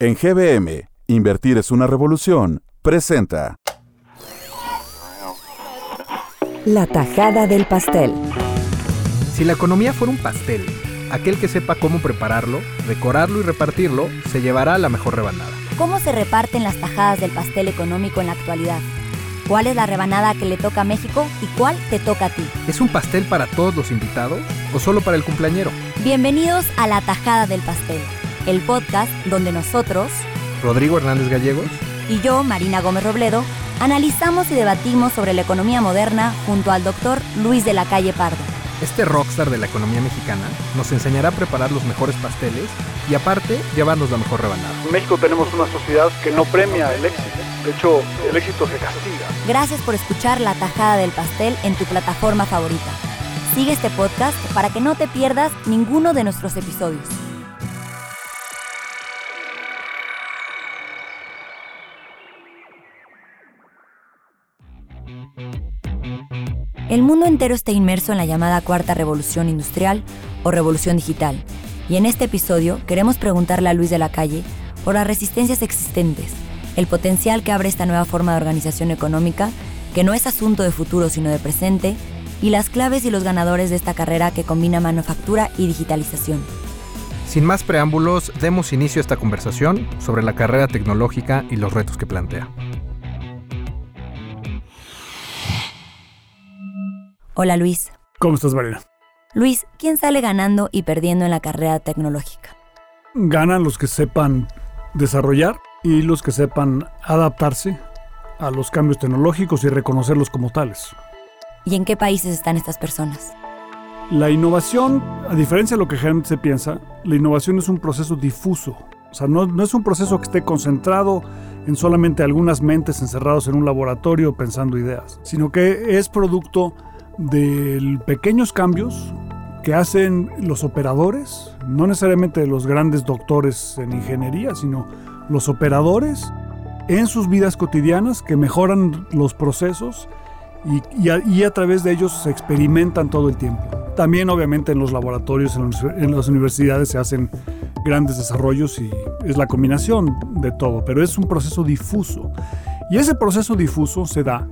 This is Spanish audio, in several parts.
En GBM, Invertir es una revolución, presenta. La tajada del pastel. Si la economía fuera un pastel, aquel que sepa cómo prepararlo, decorarlo y repartirlo, se llevará la mejor rebanada. ¿Cómo se reparten las tajadas del pastel económico en la actualidad? ¿Cuál es la rebanada que le toca a México y cuál te toca a ti? ¿Es un pastel para todos los invitados o solo para el cumpleañero? Bienvenidos a La Tajada del Pastel, el podcast donde nosotros, Rodrigo Hernández Gallegos y yo, Marina Gómez Robledo, analizamos y debatimos sobre la economía moderna junto al doctor Luis de la Calle Pardo. Este rockstar de la economía mexicana nos enseñará a preparar los mejores pasteles y aparte llevarnos la mejor rebanada. En México tenemos una sociedad que no premia el éxito. De hecho, el éxito se castiga. Gracias por escuchar La Tajada del Pastel en tu plataforma favorita. Sigue este podcast para que no te pierdas ninguno de nuestros episodios. El mundo entero está inmerso en la llamada cuarta revolución industrial o revolución digital, y en este episodio queremos preguntarle a Luis de la Calle por las resistencias existentes, el potencial que abre esta nueva forma de organización económica, que no es asunto de futuro sino de presente, y las claves y los ganadores de esta carrera que combina manufactura y digitalización. Sin más preámbulos, demos inicio a esta conversación sobre la carrera tecnológica y los retos que plantea. Hola Luis. ¿Cómo estás, Marina? Luis, ¿quién sale ganando y perdiendo en la carrera tecnológica? Ganan los que sepan desarrollar y los que sepan adaptarse a los cambios tecnológicos y reconocerlos como tales. ¿Y en qué países están estas personas? La innovación, a diferencia de lo que generalmente se piensa, la innovación es un proceso difuso. O sea, no, no es un proceso que esté concentrado en solamente algunas mentes encerrados en un laboratorio pensando ideas, sino que es producto de pequeños cambios que hacen los operadores, no necesariamente los grandes doctores en ingeniería, sino los operadores en sus vidas cotidianas que mejoran los procesos y, a, través de ellos se experimentan todo el tiempo. También obviamente en los laboratorios, en las universidades se hacen grandes desarrollos y es la combinación de todo, pero es un proceso difuso. Y ese proceso difuso se da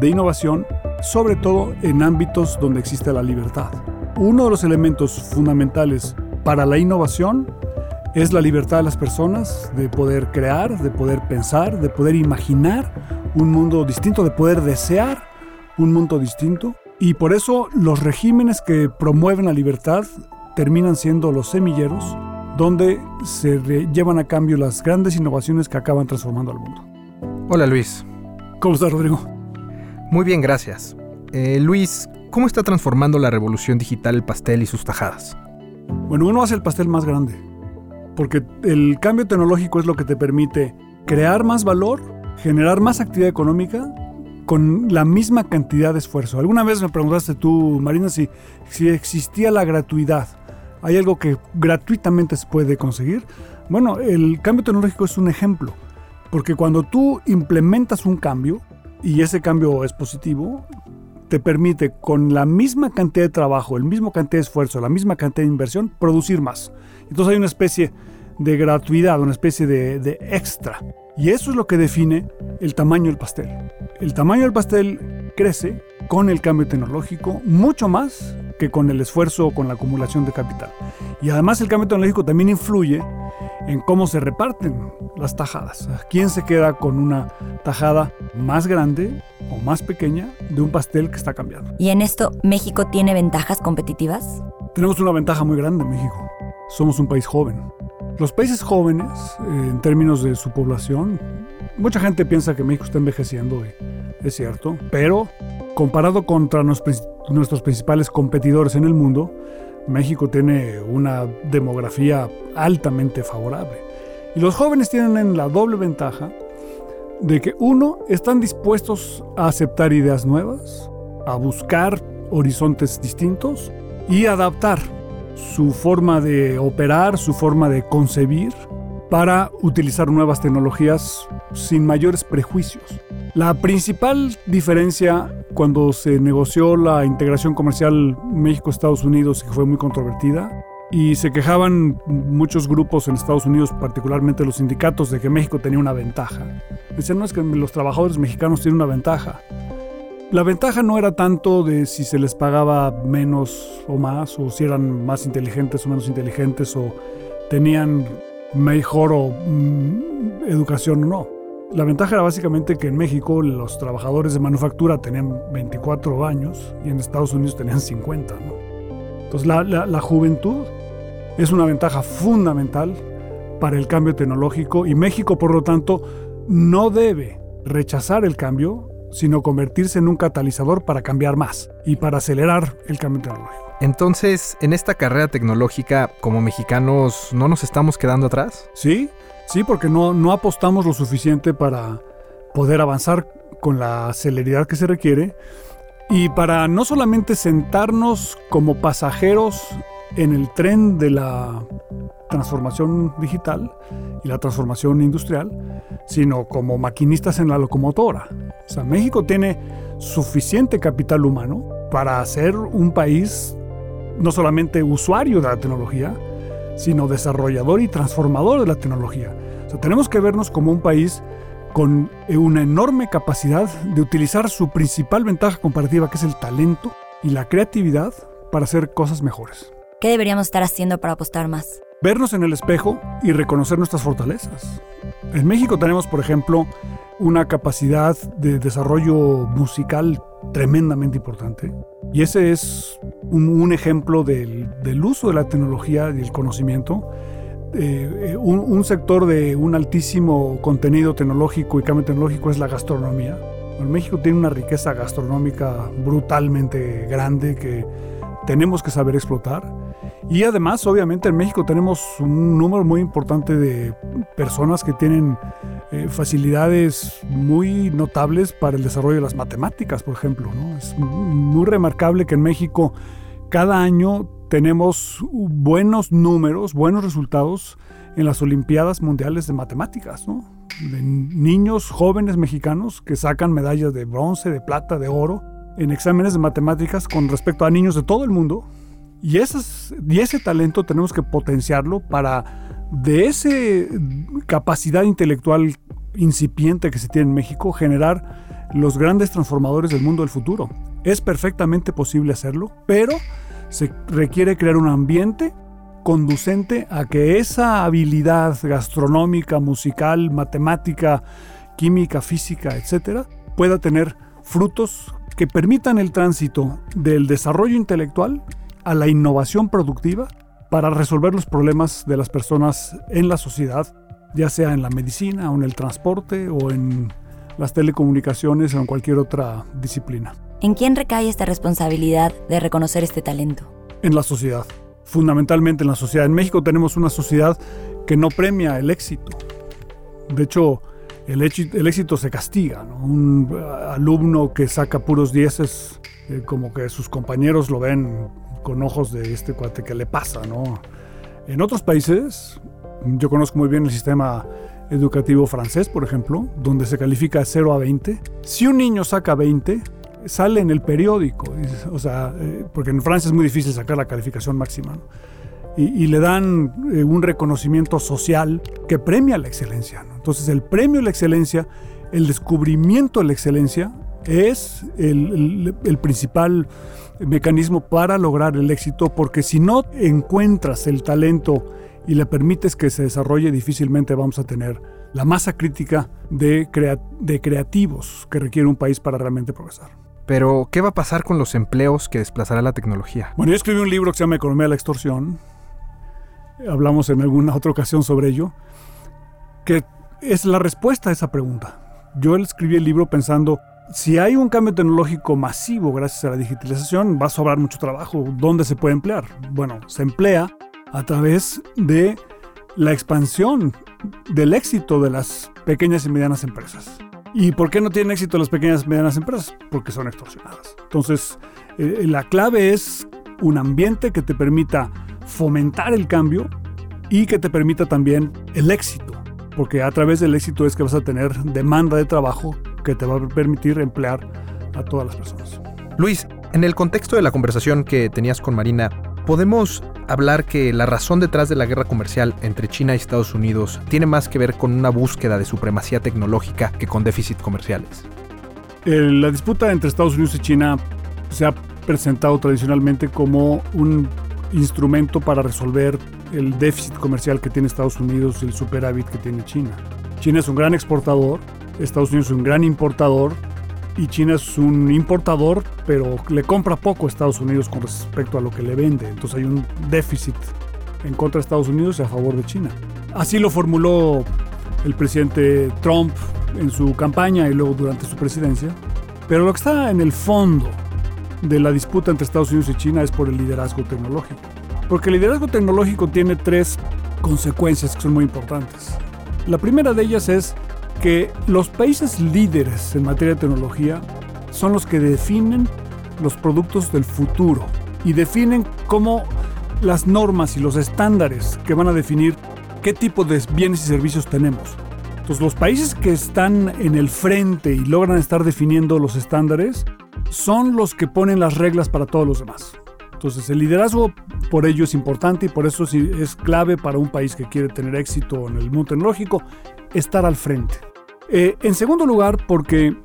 de innovación sobre todo en ámbitos donde existe la libertad. Uno de los elementos fundamentales para la innovación es la libertad de las personas de poder crear, de poder pensar, de poder imaginar un mundo distinto, de poder desear un mundo distinto. Y por eso los regímenes que promueven la libertad terminan siendo los semilleros donde se llevan a cambio las grandes innovaciones que acaban transformando al mundo. Hola Luis. ¿Cómo estás, Rodrigo? Muy bien, gracias. Eh, Luis, ¿cómo está transformando la revolución digital el pastel y sus tajadas? Bueno, uno hace el pastel más grande, porque el cambio tecnológico es lo que te permite crear más valor, generar más actividad económica con la misma cantidad de esfuerzo. Alguna vez me preguntaste tú, Marina, si, si existía la gratuidad. ¿Hay algo que gratuitamente se puede conseguir? Bueno, el cambio tecnológico es un ejemplo, porque cuando tú implementas un cambio, y ese cambio es positivo, te permite con la misma cantidad de trabajo, el mismo cantidad de esfuerzo, la misma cantidad de inversión, producir más. Entonces hay una especie de gratuidad, una especie de, extra. Y eso es lo que define el tamaño del pastel. El tamaño del pastel crece con el cambio tecnológico mucho más que con el esfuerzo o con la acumulación de capital. Y además el cambio tecnológico también influye en cómo se reparten las tajadas. ¿Quién se queda con una tajada más grande o más pequeña de un pastel que está cambiando? ¿Y en esto México tiene ventajas competitivas? Tenemos una ventaja muy grande en México. Somos un país joven. Los países jóvenes, eh, en términos de su población, mucha gente piensa que México está envejeciendo, y es cierto, pero comparado contra nuestros principales competidores en el mundo, México tiene una demografía altamente favorable. Y los jóvenes tienen la doble ventaja de que, uno, están dispuestos a aceptar ideas nuevas, a buscar horizontes distintos y adaptar su forma de operar, su forma de concebir para utilizar nuevas tecnologías sin mayores prejuicios. La principal diferencia cuando se negoció la integración comercial México-Estados Unidos, que fue muy controvertida, Y se quejaban muchos grupos en Estados Unidos, particularmente los sindicatos, de que México tenía una ventaja. Decían, no es que los trabajadores mexicanos tienen una ventaja. La ventaja no era tanto de si se les pagaba menos o más, o si eran más inteligentes o menos inteligentes, o tenían mejor mm, educación o no. La ventaja era básicamente que en México los trabajadores de manufactura tenían 24 años y en Estados Unidos tenían 50. ¿no? Entonces la, la- la juventud es una ventaja fundamental para el cambio tecnológico y México, por lo tanto, no debe rechazar el cambio, sino convertirse en un catalizador para cambiar más y para acelerar el cambio tecnológico. Entonces, en esta carrera tecnológica, como mexicanos, ¿no nos estamos quedando atrás? Sí, sí, porque no, no apostamos lo suficiente para poder avanzar con la celeridad que se requiere y para no solamente sentarnos como pasajeros en el tren de la transformación digital y la transformación industrial, sino como maquinistas en la locomotora. O sea, México tiene suficiente capital humano para ser un país no solamente usuario de la tecnología, sino desarrollador y transformador de la tecnología. Tenemos que vernos como un país con eh, una enorme capacidad de utilizar su principal ventaja comparativa, que es el talento y la creatividad, para hacer cosas mejores. ¿Qué deberíamos estar haciendo para apostar más? Vernos en el espejo y reconocer nuestras fortalezas. En México tenemos, por ejemplo, una capacidad de desarrollo musical tremendamente importante. Y ese es un, un ejemplo del, del uso de la tecnología y el conocimiento. Eh, eh, un, un sector de un altísimo contenido tecnológico y cambio tecnológico es la gastronomía. Bueno, México tiene una riqueza gastronómica brutalmente grande que tenemos que saber explotar. Y además, obviamente, en México tenemos un número muy importante de personas que tienen eh, facilidades muy notables para el desarrollo de las matemáticas, por ejemplo. ¿no? Es muy remarcable que en México cada año tenemos buenos números, buenos resultados en las Olimpiadas Mundiales de Matemáticas, ¿no? De niños jóvenes mexicanos que sacan medallas de bronce, de plata, de oro en exámenes de matemáticas con respecto a niños de todo el mundo. Y, esas, y ese talento tenemos que potenciarlo para de esa capacidad intelectual incipiente que se tiene en México generar los grandes transformadores del mundo del futuro. Es perfectamente posible hacerlo, pero se requiere crear un ambiente conducente a que esa habilidad gastronómica, musical, matemática, química, física, etcétera, pueda tener frutos que permitan el tránsito del desarrollo intelectual a la innovación productiva para resolver los problemas de las personas en la sociedad, ya sea en la medicina o en el transporte o en las telecomunicaciones o en cualquier otra disciplina. ¿En quién recae esta responsabilidad de reconocer este talento? En la sociedad, fundamentalmente en la sociedad. En México tenemos una sociedad que no premia el éxito. De hecho, el, éxito, se castiga. Un uh, alumno que saca puros dieces, eh, como que sus compañeros lo ven con ojos de este cuate que le pasa. En otros países, yo conozco muy bien el sistema educativo francés, por ejemplo, donde se califica de 0 a 20. Si un niño saca 20, sale en el periódico. O sea, eh, porque en Francia es muy difícil sacar la calificación máxima. Y, le dan eh, un reconocimiento social que premia la excelencia. Entonces, el premio a la excelencia, el descubrimiento de la excelencia, es el, el, el principal mecanismo para lograr el éxito, porque si no encuentras el talento y le permites que se desarrolle, difícilmente vamos a tener la masa crítica de, crea de creativos que requiere un país para realmente progresar. Pero, ¿qué va a pasar con los empleos que desplazará la tecnología? Bueno, yo escribí un libro que se llama Economía de la Extorsión. Hablamos en alguna otra ocasión sobre ello. Que es la respuesta a esa pregunta. Yo escribí el libro pensando, si hay un cambio tecnológico masivo gracias a la digitalización, va a sobrar mucho trabajo. ¿Dónde se puede emplear? Bueno, se emplea a través de la expansión del éxito de las pequeñas y medianas empresas. ¿Y por qué no tienen éxito las pequeñas y medianas empresas? Porque son extorsionadas. Entonces, eh, la clave es un ambiente que te permita fomentar el cambio y que te permita también el éxito. Porque a través del éxito es que vas a tener demanda de trabajo que te va a permitir emplear a todas las personas. Luis, en el contexto de la conversación que tenías con Marina, podemos hablar que la razón detrás de la guerra comercial entre China y Estados Unidos tiene más que ver con una búsqueda de supremacía tecnológica que con déficit comerciales. La disputa entre Estados Unidos y China se ha presentado tradicionalmente como un instrumento para resolver el déficit comercial que tiene Estados Unidos y el superávit que tiene China. China es un gran exportador, Estados Unidos es un gran importador y China es un importador, pero le compra poco a Estados Unidos con respecto a lo que le vende. Entonces hay un déficit en contra de Estados Unidos y a favor de China. Así lo formuló el presidente Trump en su campaña y luego durante su presidencia. Pero lo que está en el fondo de la disputa entre Estados Unidos y China es por el liderazgo tecnológico. Porque el liderazgo tecnológico tiene tres consecuencias que son muy importantes. La primera de ellas es que los países líderes en materia de tecnología son los que definen los productos del futuro y definen cómo las normas y los estándares que van a definir qué tipo de bienes y servicios tenemos. Entonces los países que están en el frente y logran estar definiendo los estándares son los que ponen las reglas para todos los demás. Entonces el liderazgo por ello es importante y por eso es clave para un país que quiere tener éxito en el mundo tecnológico estar al frente. Eh, en segundo lugar, porque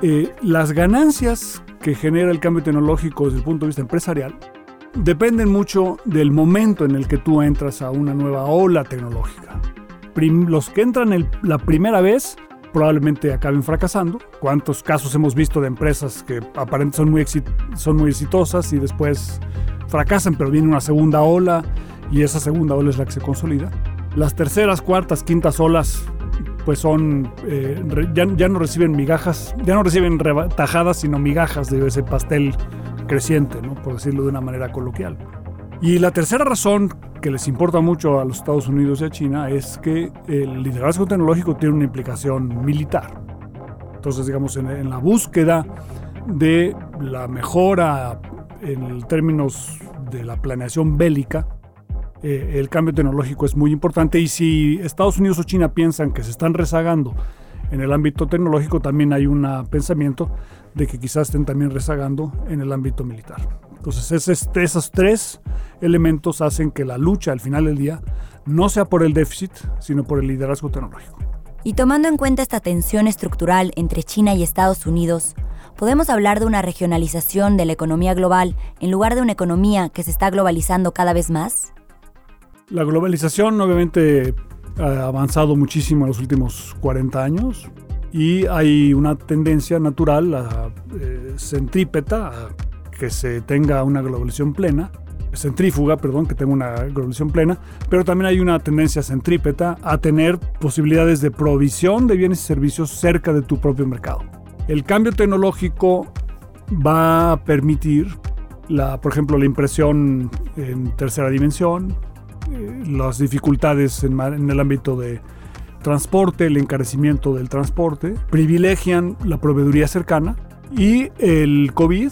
eh, las ganancias que genera el cambio tecnológico desde el punto de vista empresarial dependen mucho del momento en el que tú entras a una nueva ola tecnológica. los que entran la primera vez probablemente acaben fracasando. ¿Cuántos casos hemos visto de empresas que aparentemente son muy, son muy exitosas y después fracasan, pero viene una segunda ola y esa segunda ola es la que se consolida? Las terceras, cuartas, quintas olas pues son, eh, ya, no reciben migajas, ya no reciben tajadas, sino migajas de ese pastel creciente, ¿no? por decirlo de una manera coloquial. Y la tercera razón que les importa mucho a los Estados Unidos y a China es que el liderazgo tecnológico tiene una implicación militar. Entonces, digamos, en, la búsqueda de la mejora en términos de la planeación bélica, eh, el cambio tecnológico es muy importante y si Estados Unidos o China piensan que se están rezagando en el ámbito tecnológico, también hay un pensamiento de que quizás estén también rezagando en el ámbito militar. Entonces, este, esos tres elementos hacen que la lucha al final del día no sea por el déficit, sino por el liderazgo tecnológico. Y tomando en cuenta esta tensión estructural entre China y Estados Unidos, ¿podemos hablar de una regionalización de la economía global en lugar de una economía que se está globalizando cada vez más? La globalización obviamente ha avanzado muchísimo en los últimos 40 años y hay una tendencia natural a eh, centrípeta, a que se tenga una globalización plena, centrífuga, perdón, que tenga una globalización plena, pero también hay una tendencia centrípeta a tener posibilidades de provisión de bienes y servicios cerca de tu propio mercado. El cambio tecnológico va a permitir, la, por ejemplo, la impresión en tercera dimensión, eh, las dificultades en, en el ámbito de transporte, el encarecimiento del transporte, privilegian la proveeduría cercana y el COVID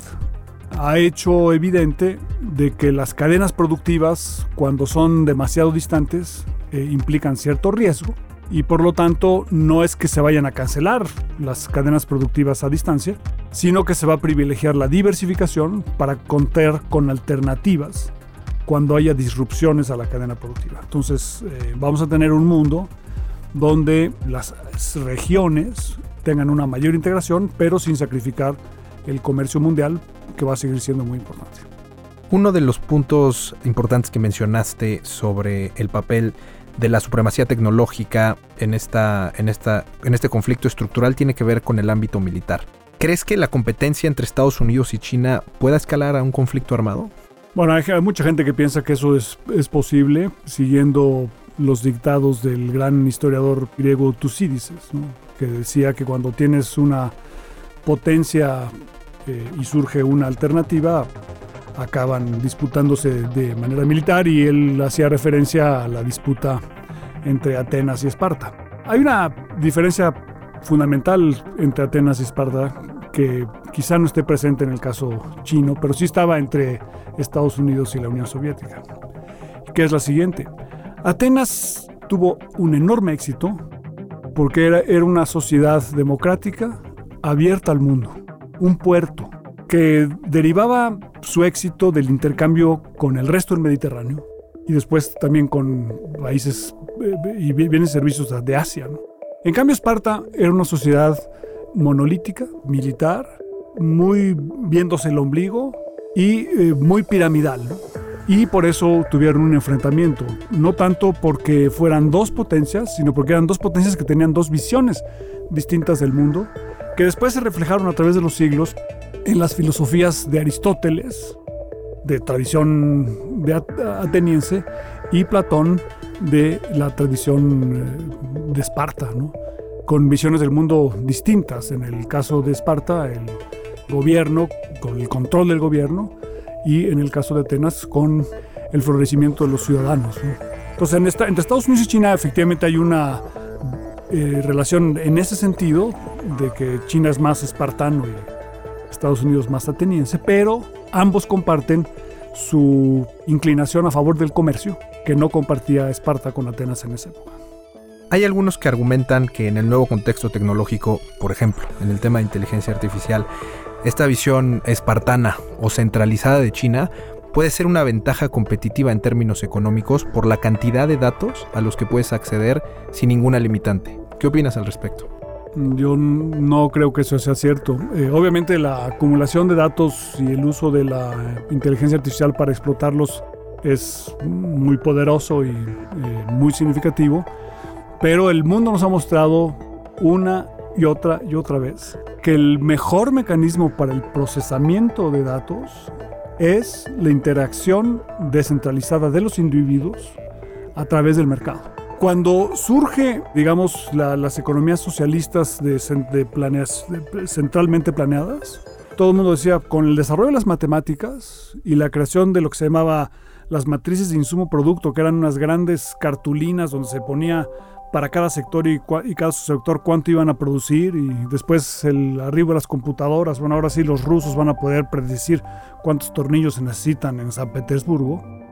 ha hecho evidente de que las cadenas productivas, cuando son demasiado distantes, eh, implican cierto riesgo y por lo tanto no es que se vayan a cancelar las cadenas productivas a distancia, sino que se va a privilegiar la diversificación para contar con alternativas cuando haya disrupciones a la cadena productiva. Entonces eh, vamos a tener un mundo donde las regiones tengan una mayor integración, pero sin sacrificar el comercio mundial, que va a seguir siendo muy importante. Uno de los puntos importantes que mencionaste sobre el papel de la supremacía tecnológica en, esta, en, esta, en este conflicto estructural tiene que ver con el ámbito militar. ¿Crees que la competencia entre Estados Unidos y China pueda escalar a un conflicto armado? Bueno, hay, mucha gente que piensa que eso es, es posible, siguiendo los dictados del gran historiador griego Tucídides, que decía que cuando tienes una potencia y surge una alternativa, acaban disputándose de manera militar y él hacía referencia a la disputa entre Atenas y Esparta. Hay una diferencia fundamental entre Atenas y Esparta que quizá no esté presente en el caso chino, pero sí estaba entre Estados Unidos y la Unión Soviética, que es la siguiente. Atenas tuvo un enorme éxito porque era, era una sociedad democrática abierta al mundo, un puerto, que derivaba su éxito del intercambio con el resto del Mediterráneo y después también con países eh, y bienes y servicios de Asia. En cambio, Esparta era una sociedad monolítica, militar, muy viéndose el ombligo y eh, muy piramidal. Y por eso tuvieron un enfrentamiento. No tanto porque fueran dos potencias, sino porque eran dos potencias que tenían dos visiones distintas del mundo, que después se reflejaron a través de los siglos en las filosofías de Aristóteles, de tradición ateniense, y Platón de la tradición eh, de Esparta, con visiones del mundo distintas. En el caso de Esparta, el gobierno, con el control del gobierno, y en el caso de Atenas, con el florecimiento de los ciudadanos. Entonces, entre Estados Unidos y China efectivamente hay una eh, relación en ese sentido, de que China es más espartano y Estados Unidos más ateniense, pero ambos comparten su inclinación a favor del comercio, que no compartía Esparta con Atenas en esa época. Hay algunos que argumentan que en el nuevo contexto tecnológico, por ejemplo, en el tema de inteligencia artificial, esta visión espartana o centralizada de China puede ser una ventaja competitiva en términos económicos por la cantidad de datos a los que puedes acceder sin ninguna limitante. ¿Qué opinas al respecto? Yo no creo que eso sea cierto. Eh, obviamente la acumulación de datos y el uso de la inteligencia artificial para explotarlos es muy poderoso y eh, muy significativo, pero el mundo nos ha mostrado una y otra y otra vez que el mejor mecanismo para el procesamiento de datos es la interacción descentralizada de los individuos a través del mercado. Cuando surge, digamos, las economías socialistas de, centralmente planeadas, todo el mundo decía, con el desarrollo de las matemáticas y la creación de lo que se llamaba las matrices de insumo producto, que eran unas grandes cartulinas donde se ponía para cada sector y, y, cada sector cuánto iban a producir y después el arribo de las computadoras, bueno, ahora sí los rusos van a poder predecir cuántos tornillos se necesitan en San Petersburgo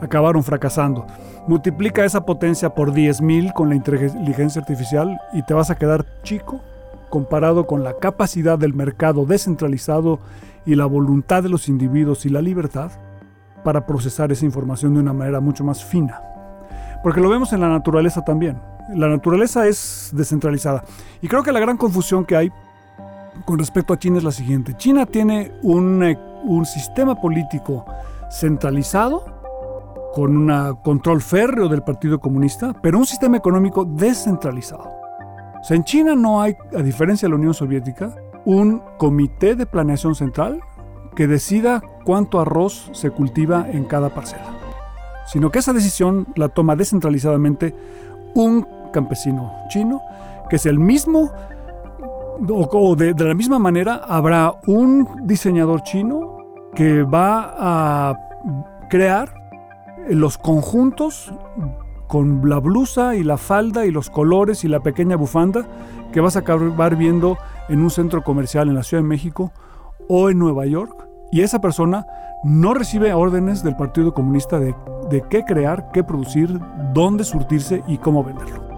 acabaron fracasando. Multiplica esa potencia por 10.000 con la inteligencia artificial y te vas a quedar chico comparado con la capacidad del mercado descentralizado y la voluntad de los individuos y la libertad para procesar esa información de una manera mucho más fina. Porque lo vemos en la naturaleza también. La naturaleza es descentralizada. Y creo que la gran confusión que hay con respecto a China es la siguiente. China tiene un, un sistema político centralizado con un control férreo del Partido Comunista, pero un sistema económico descentralizado. O sea, en China no hay, a diferencia de la Unión Soviética, un comité de planeación central que decida cuánto arroz se cultiva en cada parcela, sino que esa decisión la toma descentralizadamente un campesino chino, que es el mismo, o, de, de la misma manera habrá un diseñador chino que va a crear los conjuntos con la blusa y la falda y los colores y la pequeña bufanda que vas a acabar viendo en un centro comercial en la Ciudad de México o en Nueva York. Y esa persona no recibe órdenes del Partido Comunista de, de qué crear, qué producir, dónde surtirse y cómo venderlo.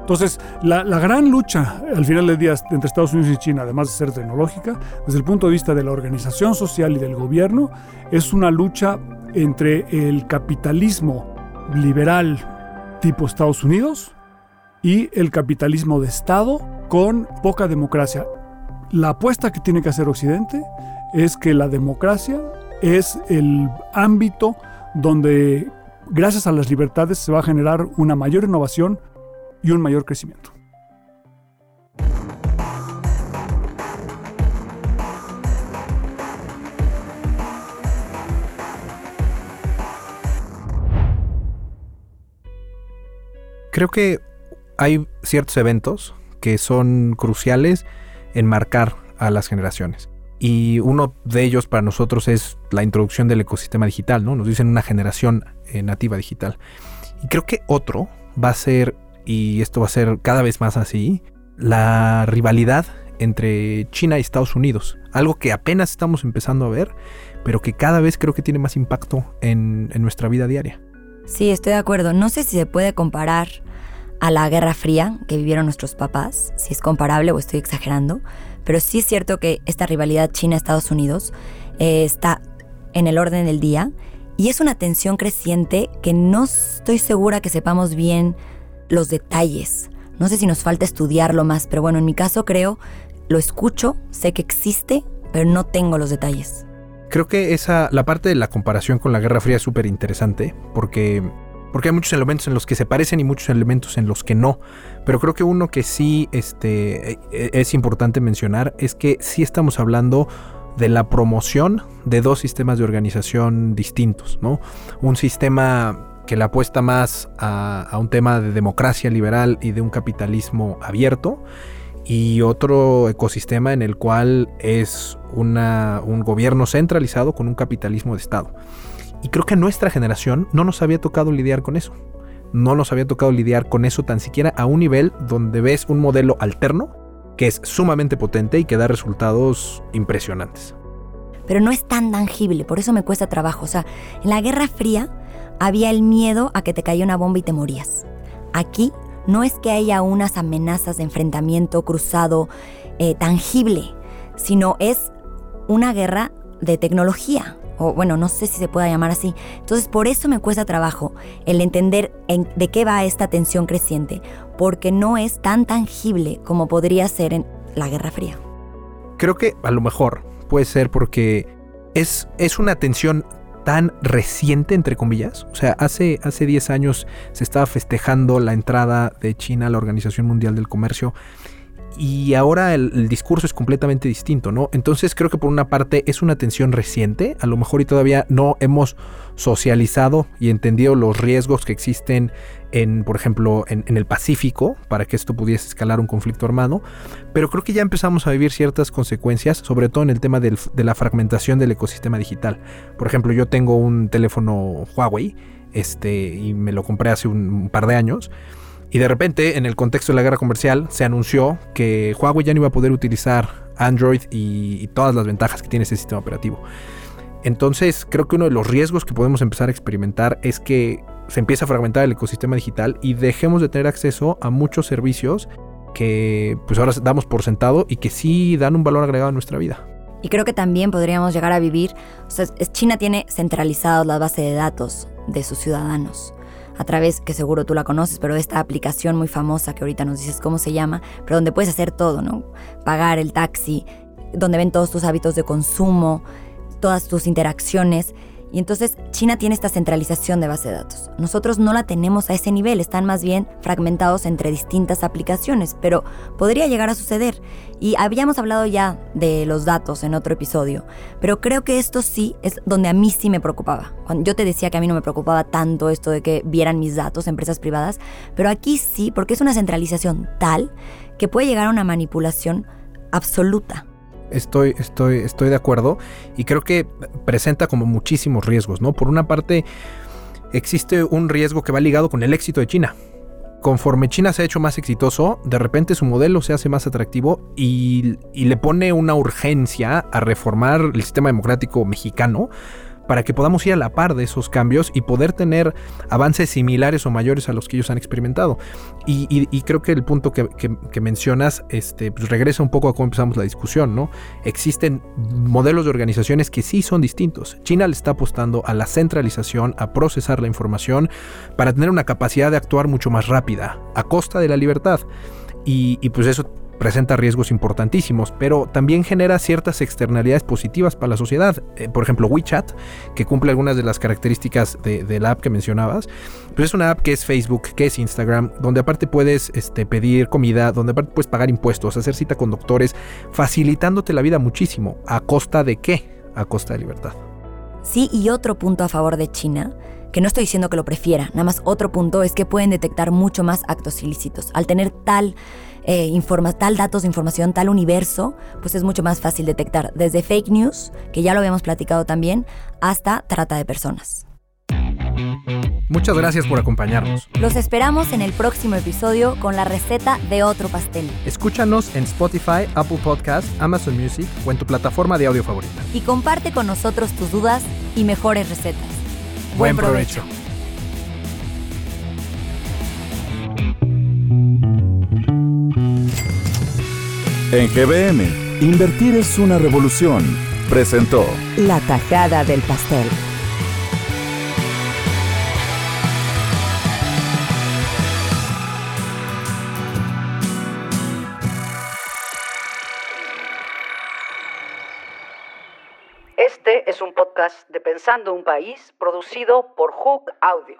Entonces, la, la, gran lucha al final del día entre Estados Unidos y China, además de ser tecnológica, desde el punto de vista de la organización social y del gobierno, es una lucha entre el capitalismo liberal tipo Estados Unidos y el capitalismo de Estado con poca democracia. La apuesta que tiene que hacer Occidente es que la democracia es el ámbito donde gracias a las libertades se va a generar una mayor innovación y un mayor crecimiento. Creo que hay ciertos eventos que son cruciales en marcar a las generaciones. Y uno de ellos para nosotros es la introducción del ecosistema digital, ¿no? Nos dicen una generación eh, nativa digital. Y creo que otro va a ser, y esto va a ser cada vez más así, la rivalidad entre China y Estados Unidos. Algo que apenas estamos empezando a ver, pero que cada vez creo que tiene más impacto en nuestra vida diaria. Sí, estoy de acuerdo. No sé si se puede comparar a la Guerra Fría que vivieron nuestros papás, si es comparable o estoy exagerando, pero sí es cierto que esta rivalidad China-Estados Unidos eh, está en el orden del día y es una tensión creciente que no estoy segura que sepamos bien los detalles. No sé si nos falta estudiarlo más, pero bueno, en mi caso creo, lo escucho, sé que existe, pero no tengo los detalles. Creo que esa, la parte de la comparación con la Guerra Fría es súper interesante porque, porque hay muchos elementos en los que se parecen y muchos elementos en los que no. Pero creo que uno que sí este, e, es importante mencionar es que sí estamos hablando de la promoción de dos sistemas de organización distintos, ¿no? Un sistema que le apuesta más a, un tema de democracia liberal y de un capitalismo abierto, y otro ecosistema en el cual es un gobierno centralizado con un capitalismo de Estado. Y creo que a nuestra generación no nos había tocado lidiar con eso. No nos había tocado lidiar con eso tan siquiera a un nivel donde ves un modelo alterno que es sumamente potente y que da resultados impresionantes. Pero no es tan tangible, por eso me cuesta trabajo. O sea, en la Guerra Fría había el miedo a que te cayera una bomba y te morías. Aquí no es que haya unas amenazas de enfrentamiento cruzado eh, tangible, sino es una guerra de tecnología, o bueno, no sé si se pueda llamar así. Entonces, por eso me cuesta trabajo el entender de qué va esta tensión creciente, porque no es tan tangible como podría ser en la Guerra Fría. Creo que a lo mejor puede ser porque es, es una tensión tan reciente, entre comillas. O sea, hace, hace 10 años se estaba festejando la entrada de China a la Organización Mundial del Comercio y ahora el, discurso es completamente distinto, ¿no? Entonces creo que por una parte es una tensión reciente, a lo mejor y todavía no hemos socializado y entendido los riesgos que existen en, por ejemplo, en, el Pacífico para que esto pudiese escalar un conflicto armado, pero creo que ya empezamos a vivir ciertas consecuencias, sobre todo en el tema de la fragmentación del ecosistema digital. Por ejemplo, yo tengo un teléfono Huawei, este, y me lo compré hace un par de años. Y de repente, en el contexto de la guerra comercial, se anunció que Huawei ya no iba a poder utilizar Android y, todas las ventajas que tiene ese sistema operativo. Entonces, creo que uno de los riesgos que podemos empezar a experimentar es que se empieza a fragmentar el ecosistema digital y dejemos de tener acceso a muchos servicios que pues ahora damos por sentado y que sí dan un valor agregado a nuestra vida. Y creo que también podríamos llegar a vivir, o sea, China tiene centralizados la base de datos de sus ciudadanos a través, que seguro tú la conoces, pero esta aplicación muy famosa que ahorita nos dices cómo se llama, pero donde puedes hacer todo, ¿no? Pagar el taxi, donde ven todos tus hábitos de consumo, todas tus interacciones. Y entonces China tiene esta centralización de base de datos. Nosotros no la tenemos a ese nivel, están más bien fragmentados entre distintas aplicaciones, pero podría llegar a suceder. Y habíamos hablado ya de los datos en otro episodio, pero creo que esto sí es donde a mí sí me preocupaba. Cuando yo te decía que a mí no me preocupaba tanto esto de que vieran mis datos empresas privadas, pero aquí sí, porque es una centralización tal que puede llegar a una manipulación absoluta. Estoy, estoy, estoy de acuerdo y creo que presenta como muchísimos riesgos, ¿no? Por una parte, existe un riesgo que va ligado con el éxito de China. Conforme China se ha hecho más exitoso, de repente su modelo se hace más atractivo y, y le pone una urgencia a reformar el sistema democrático mexicano para que podamos ir a la par de esos cambios y poder tener avances similares o mayores a los que ellos han experimentado. Y, creo que el punto que, mencionas este, pues regresa un poco a cómo empezamos la discusión, ¿no? Existen modelos de organizaciones que sí son distintos. China le está apostando a la centralización, a procesar la información, para tener una capacidad de actuar mucho más rápida, a costa de la libertad. Y, y, pues eso presenta riesgos importantísimos, pero también genera ciertas externalidades positivas para la sociedad. Eh, por ejemplo, WeChat, que cumple algunas de las características de, la app que mencionabas, pues es una app que es Facebook, que es Instagram, donde aparte puedes este, pedir comida, donde aparte puedes pagar impuestos, hacer cita con doctores, facilitándote la vida muchísimo. ¿A costa de qué? A costa de libertad. Sí, y otro punto a favor de China que no estoy diciendo que lo prefiera, nada más otro punto es que pueden detectar mucho más actos ilícitos. Al tener tal eh, informa, tal datos de información, tal universo, pues es mucho más fácil detectar. Desde fake news, que ya lo habíamos platicado también, hasta trata de personas. Muchas gracias por acompañarnos. Los esperamos en el próximo episodio con la receta de otro pastel. Escúchanos en Spotify, Apple Podcast, Amazon Music o en tu plataforma de audio favorita. Y comparte con nosotros tus dudas y mejores recetas. Buen, provecho. En GBM, invertir es una revolución. Presentó La tajada del pastel. Este es un podcast de Pensando un País producido por Hook Audio.